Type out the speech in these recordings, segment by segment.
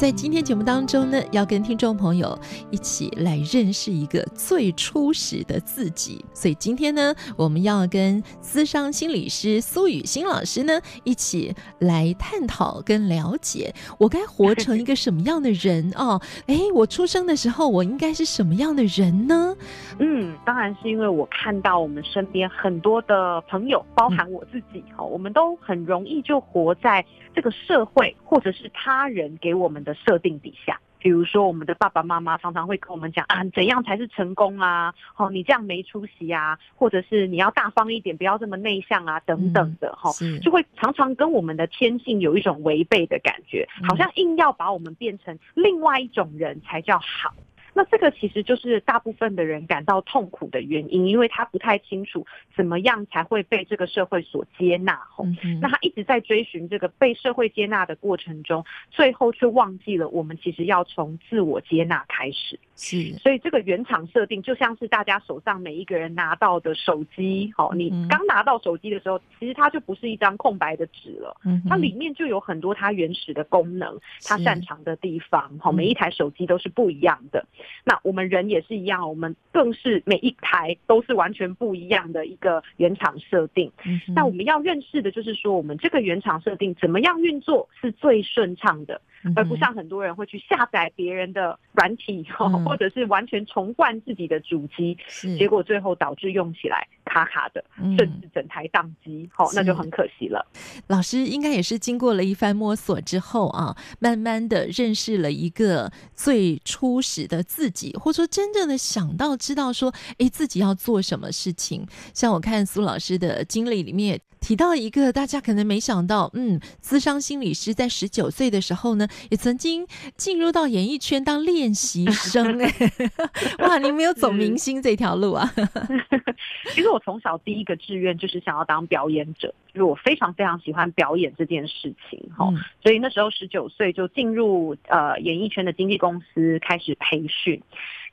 在今天节目当中呢，要跟听众朋友一起来认识一个最初始的自己。所以今天呢，我们要跟资商心理师苏雨欣老师呢一起来探讨跟了解，我该活成一个什么样的人哦？哎，我出生的时候，我应该是什么样的人呢？嗯，当然是因为我看到我们身边很多的朋友，包含我自己哈、嗯，我们都很容易就活在这个社会或者是他人给我们的设定底下，比如说我们的爸爸妈妈常常会跟我们讲啊，怎样才是成功啊？哦，你这样没出息啊，或者是你要大方一点，不要这么内向啊，等等的哈，就会常常跟我们的天性有一种违背的感觉，好像硬要把我们变成另外一种人才叫好。那这个其实就是大部分的人感到痛苦的原因，因为他不太清楚怎么样才会被这个社会所接纳。吼，那他一直在追寻这个被社会接纳的过程中，最后却忘记了我们其实要从自我接纳开始。是，所以这个原厂设定就像是大家手上每一个人拿到的手机。好，你刚拿到手机的时候，其实它就不是一张空白的纸了，它里面就有很多它原始的功能，它擅长的地方。好，每一台手机都是不一样的。那我们人也是一样，我们更是每一台都是完全不一样的一个原厂设定。那我们要认识的就是说，我们这个原厂设定怎么样运作是最顺畅的。而不像很多人会去下载别人的软体，或者是完全重灌自己的主机，结果最后导致用起来卡卡的，甚至整台宕机，好，那就很可惜了。老师应该也是经过了一番摸索之后啊，慢慢的认识了一个最初始的自己，或者说真正的想到知道说，哎，自己要做什么事情。像我看苏老师的经历里面提到一个大家可能没想到，嗯，资商心理师在十九岁的时候呢。也曾经进入到演艺圈当练习生，哎，哇，你没有走明星这条路啊？其实我从小第一个志愿就是想要当表演者，就是我非常非常喜欢表演这件事情，哈、嗯，所以那时候十九岁就进入呃演艺圈的经纪公司开始培训。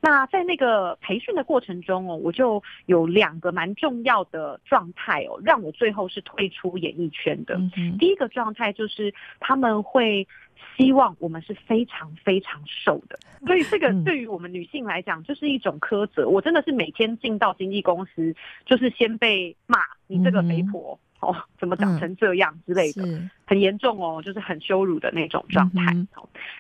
那在那个培训的过程中哦，我就有两个蛮重要的状态哦，让我最后是退出演艺圈的。嗯、第一个状态就是他们会。希望我们是非常非常瘦的，所以这个对于我们女性来讲就是一种苛责。我真的是每天进到经纪公司，就是先被骂你这个肥婆哦，怎么长成这样之类的，很严重哦，就是很羞辱的那种状态。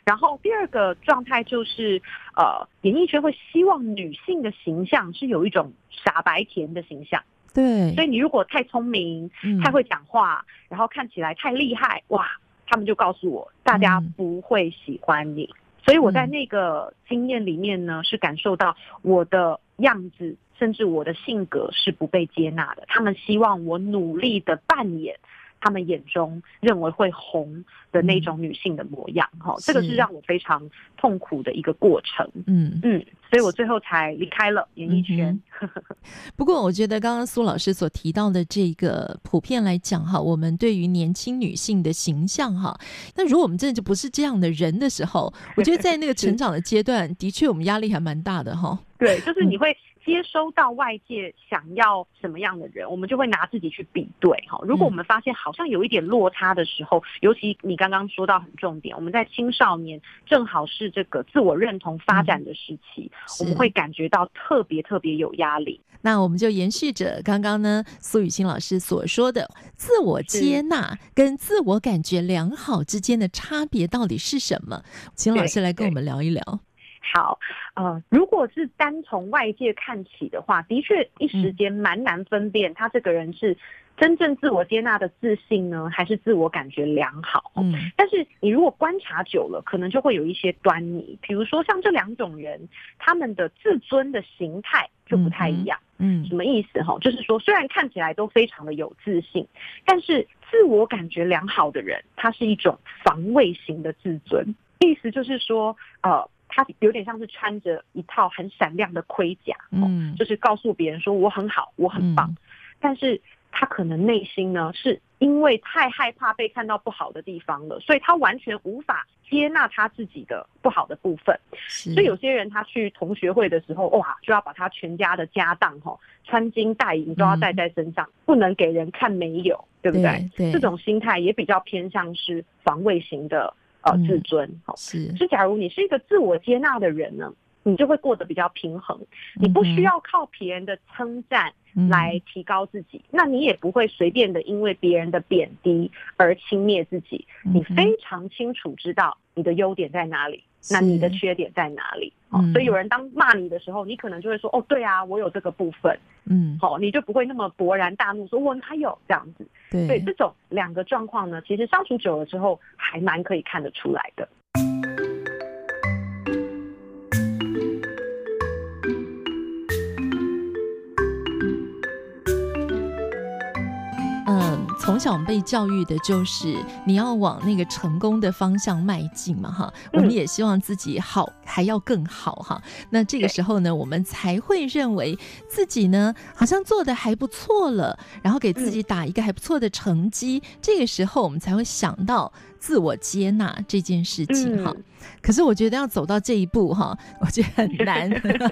然后第二个状态就是，呃，演艺圈会希望女性的形象是有一种傻白甜的形象，对，所以你如果太聪明、太会讲话，然后看起来太厉害，哇。他们就告诉我，大家不会喜欢你，嗯，所以我在那个经验里面呢，是感受到我的样子，甚至我的性格是不被接纳的。他们希望我努力的扮演他们眼中认为会红的那种女性的模样，哈，这个是让我非常痛苦的一个过程。嗯嗯。所以我最后才离开了演艺圈。嗯。不过，我觉得刚刚苏老师所提到的这个普遍来讲哈，我们对于年轻女性的形象哈，那如果我们真的就不是这样的人的时候，我觉得在那个成长的阶段，的确我们压力还蛮大的哈。对，就是你会。接收到外界想要什么样的人，我们就会拿自己去比对哈。如果我们发现好像有一点落差的时候，尤其你刚刚说到很重点，我们在青少年正好是这个自我认同发展的时期，我们会感觉到特别特别有压力。那我们就延续着刚刚呢苏雨欣老师所说的，自我接纳跟自我感觉良好之间的差别到底是什么？请老师来跟我们聊一聊。好，呃，如果是单从外界看起的话，的确一时间蛮难分辨他这个人是真正自我接纳的自信呢，还是自我感觉良好？嗯，但是你如果观察久了，可能就会有一些端倪。比如说像这两种人，他们的自尊的形态就不太一样。嗯，什么意思？哈，就是说，虽然看起来都非常的有自信，但是自我感觉良好的人，他是一种防卫型的自尊。意思就是说，呃。他有点像是穿着一套很闪亮的盔甲，嗯，就是告诉别人说我很好，我很棒，嗯，但是他可能内心呢，是因为太害怕被看到不好的地方了，所以他完全无法接纳他自己的不好的部分。所以有些人他去同学会的时候，哇，就要把他全家的家当哈，穿金戴银都要带在身上，嗯，不能给人看没有，对不对？对，对，这种心态也比较偏向是防卫型的。呃，自尊好，是是。假如你是一个自我接纳的人呢，你就会过得比较平衡，你不需要靠别人的称赞来提高自己，那你也不会随便的因为别人的贬低而轻蔑自己。你非常清楚知道你的优点在哪里，那你的缺点在哪里？哦，所以有人当骂你的时候，你可能就会说：“哦，对啊，我有这个部分。”嗯，好，你就不会那么勃然大怒，说：“我哪有这样子？”对，所以这种两个状况呢，其实相处久了之后，还蛮可以看得出来的。从小我们被教育的就是你要往那个成功的方向迈进嘛，哈，我们也希望自己好，还要更好哈。那这个时候呢，我们才会认为自己呢好像做的还不错了，然后给自己打一个还不错的成绩。这个时候我们才会想到自我接纳这件事情哈。可是我觉得要走到这一步哈，我觉得很难。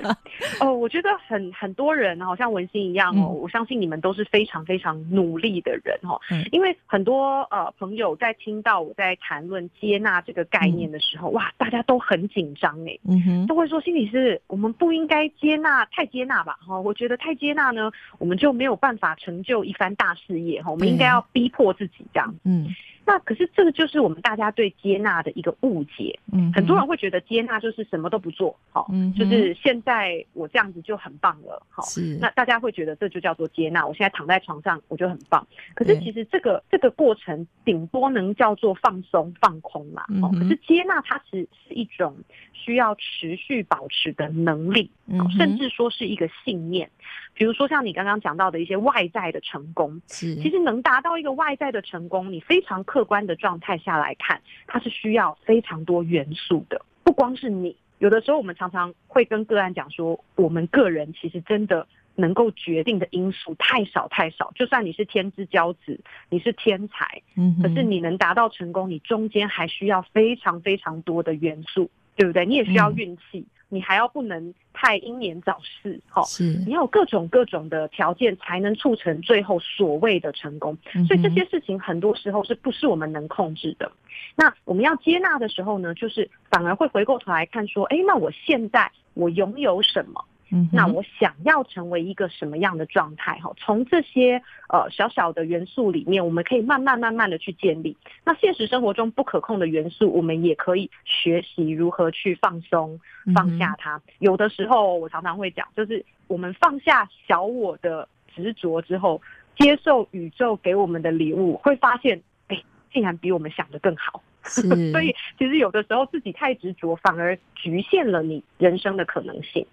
哦，我觉得很很多人好像文心一样哦，我相信你们都是非常非常努力的人哈。嗯，因为很多呃朋友在听到我在谈论接纳这个概念的时候，嗯、哇，大家都很紧张哎，嗯哼，都会说心理师，我们不应该接纳太接纳吧？哈，我觉得太接纳呢，我们就没有办法成就一番大事业哈。我们应该要逼迫自己这样，嗯。那可是这个就是我们大家对接纳的一个误解，嗯，很多人会觉得接纳就是什么都不做，好，嗯，就是现在我这样子就很棒了，好，是，那大家会觉得这就叫做接纳，我现在躺在床上我就很棒，可是其实这个这个过程顶多能叫做放松放空嘛，哦，可是接纳它其实是一种需要持续保持的能力，甚至说是一个信念，比如说像你刚刚讲到的一些外在的成功，是，其实能达到一个外在的成功，你非常。客观的状态下来看，它是需要非常多元素的，不光是你。有的时候，我们常常会跟个案讲说，我们个人其实真的能够决定的因素太少太少。就算你是天之骄子，你是天才，嗯，可是你能达到成功，你中间还需要非常非常多的元素，对不对？你也需要运气。嗯你还要不能太英年早逝，哈，是你要有各种各种的条件才能促成最后所谓的成功，所以这些事情很多时候是不是我们能控制的？那我们要接纳的时候呢，就是反而会回过头来看说，哎，那我现在我拥有什么？那我想要成为一个什么样的状态？哈，从这些呃小小的元素里面，我们可以慢慢慢慢的去建立。那现实生活中不可控的元素，我们也可以学习如何去放松、放下它。有的时候，我常常会讲，就是我们放下小我的执着之后，接受宇宙给我们的礼物，会发现，哎，竟然比我们想的更好。是 所以，其实有的时候自己太执着，反而局限了你人生的可能性。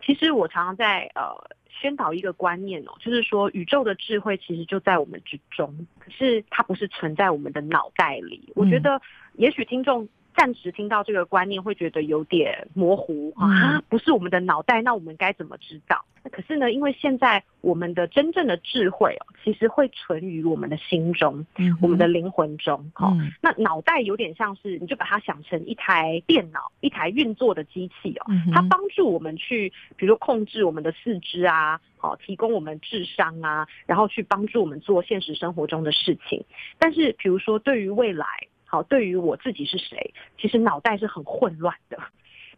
其实我常常在呃宣导一个观念哦，就是说宇宙的智慧其实就在我们之中，可是它不是存在我们的脑袋里。我觉得也许听众。暂时听到这个观念会觉得有点模糊啊，不是我们的脑袋，那我们该怎么知道？可是呢，因为现在我们的真正的智慧哦，其实会存于我们的心中，嗯、我们的灵魂中。哦、嗯，那脑袋有点像是，你就把它想成一台电脑，一台运作的机器哦，它帮助我们去，比如说控制我们的四肢啊，好，提供我们智商啊，然后去帮助我们做现实生活中的事情。但是，比如说对于未来。好，对于我自己是谁，其实脑袋是很混乱的。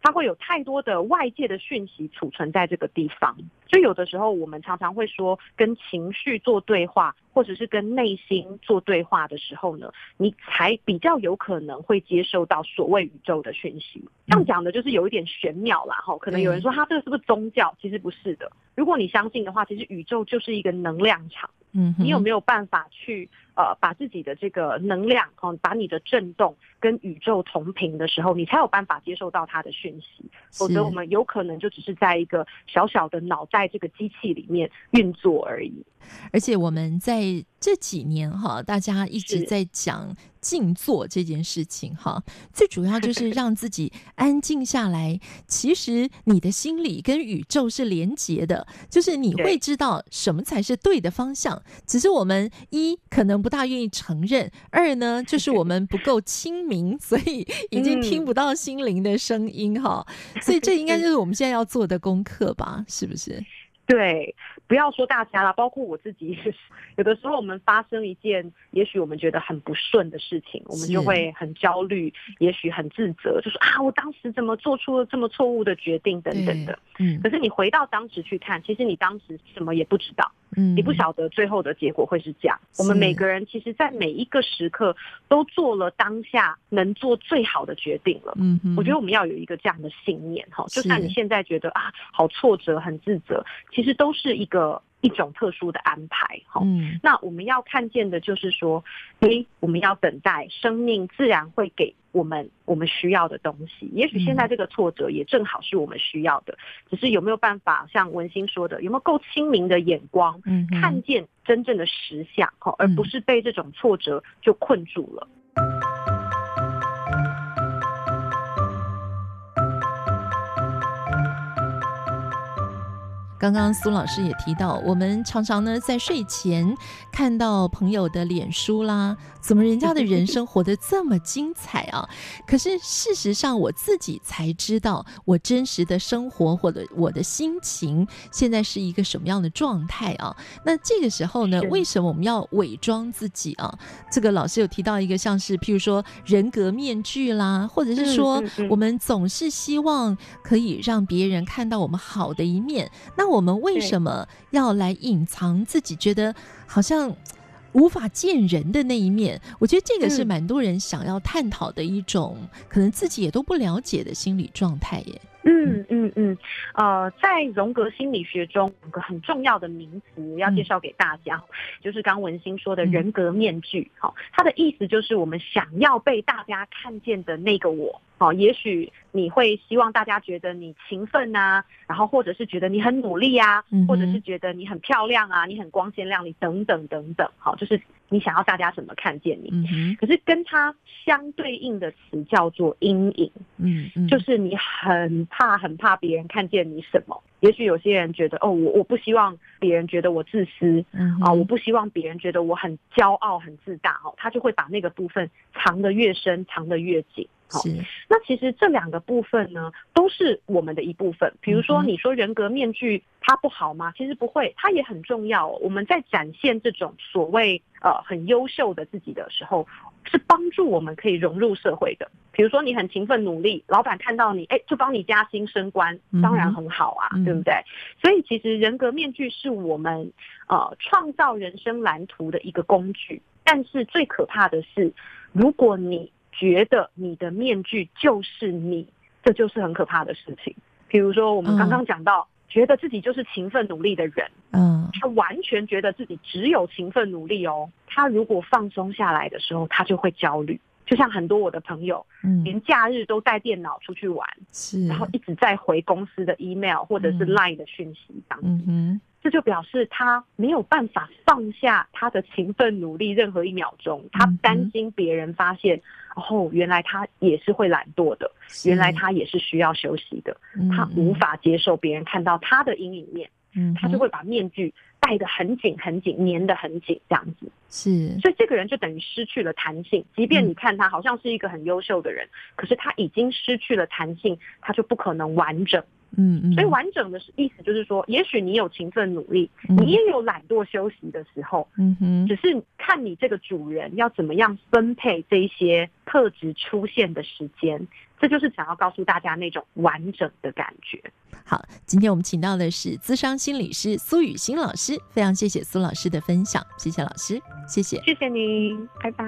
它会有太多的外界的讯息储存在这个地方，所以有的时候我们常常会说，跟情绪做对话，或者是跟内心做对话的时候呢，你才比较有可能会接受到所谓宇宙的讯息。这样讲的就是有一点玄妙啦，哈，可能有人说他这个是不是宗教？其实不是的。如果你相信的话，其实宇宙就是一个能量场。嗯，你有没有办法去呃把自己的这个能量，哈，把你的震动跟宇宙同频的时候，你才有办法接受到它的讯息。否则我们有可能就只是在一个小小的脑袋这个机器里面运作而已。而且我们在这几年哈，大家一直在讲静坐这件事情哈，最主要就是 让自己安静下来。其实你的心理跟宇宙是连结的，就是你会知道什么才是对的方向。只是我们一可能不大愿意承认，二呢就是我们不够清明，所以已经听不到心灵的声音哈。所以这应该就是我们现在要做的功课吧？是不是？对。不要说大家了，包括我自己，有的时候我们发生一件也许我们觉得很不顺的事情，我们就会很焦虑，也许很自责，就说啊，我当时怎么做出了这么错误的决定等等的。嗯，可是你回到当时去看，其实你当时什么也不知道，嗯，你不晓得最后的结果会是这样。我们每个人其实，在每一个时刻都做了当下能做最好的决定了。嗯，我觉得我们要有一个这样的信念哈，就算你现在觉得啊，好挫折，很自责，其实都是一个。一种特殊的安排，哈，嗯，那我们要看见的就是说，诶，我们要等待生命自然会给我们我们需要的东西。也许现在这个挫折也正好是我们需要的，只是有没有办法像文心说的，有没有够清明的眼光，嗯，看见真正的实相，哈，而不是被这种挫折就困住了。刚刚苏老师也提到，我们常常呢在睡前看到朋友的脸书啦，怎么人家的人生活得这么精彩啊？可是事实上，我自己才知道，我真实的生活或者我的心情现在是一个什么样的状态啊？那这个时候呢，为什么我们要伪装自己啊？这个老师有提到一个，像是譬如说人格面具啦，或者是说我们总是希望可以让别人看到我们好的一面，那。我们为什么要来隐藏自己觉得好像无法见人的那一面？我觉得这个是蛮多人想要探讨的一种，可能自己也都不了解的心理状态耶。嗯嗯嗯，呃，在荣格心理学中，有个很重要的名词要介绍给大家，嗯、就是刚文心说的人格面具。好，它的意思就是我们想要被大家看见的那个我。好，也许你会希望大家觉得你勤奋啊，然后或者是觉得你很努力啊，或者是觉得你很漂亮啊，你很光鲜亮丽等等等等。好，就是你想要大家怎么看见你。嗯，可是跟它相对应的词叫做阴影。嗯嗯，就是你很怕很怕别人看见你什么。也许有些人觉得哦，我我不希望别人觉得我自私。嗯啊，我不希望别人觉得我很骄傲很自大。哦，他就会把那个部分藏得越深，藏得越紧。好，那其实这两个部分呢，都是我们的一部分。比如说，你说人格面具它不好吗？其实不会，它也很重要。我们在展现这种所谓呃很优秀的自己的时候，是帮助我们可以融入社会的。比如说，你很勤奋努力，老板看到你，哎，就帮你加薪升官，当然很好啊，对不对？所以其实人格面具是我们呃创造人生蓝图的一个工具。但是最可怕的是，如果你觉得你的面具就是你，这就是很可怕的事情。比如说，我们刚刚讲到，嗯、觉得自己就是勤奋努力的人，嗯，他完全觉得自己只有勤奋努力哦。他如果放松下来的时候，他就会焦虑。就像很多我的朋友，嗯，连假日都带电脑出去玩，是，然后一直在回公司的 email 或者是 line 的讯息当中。嗯嗯这就表示他没有办法放下他的勤奋努力任何一秒钟，他担心别人发现，哦，原来他也是会懒惰的，原来他也是需要休息的，他无法接受别人看到他的阴影面，嗯他就会把面具戴得很紧很紧，粘得很紧，这样子。是，所以这个人就等于失去了弹性，即便你看他好像是一个很优秀的人，可是他已经失去了弹性，他就不可能完整。嗯嗯，所以完整的意思就是说，也许你有勤奋努力，你也有懒惰休息的时候，嗯哼，只是看你这个主人要怎么样分配这些特质出现的时间。这就是想要告诉大家那种完整的感觉。好，今天我们请到的是资商心理师苏雨欣老师，非常谢谢苏老师的分享，谢谢老师，谢谢，谢谢你，拜拜。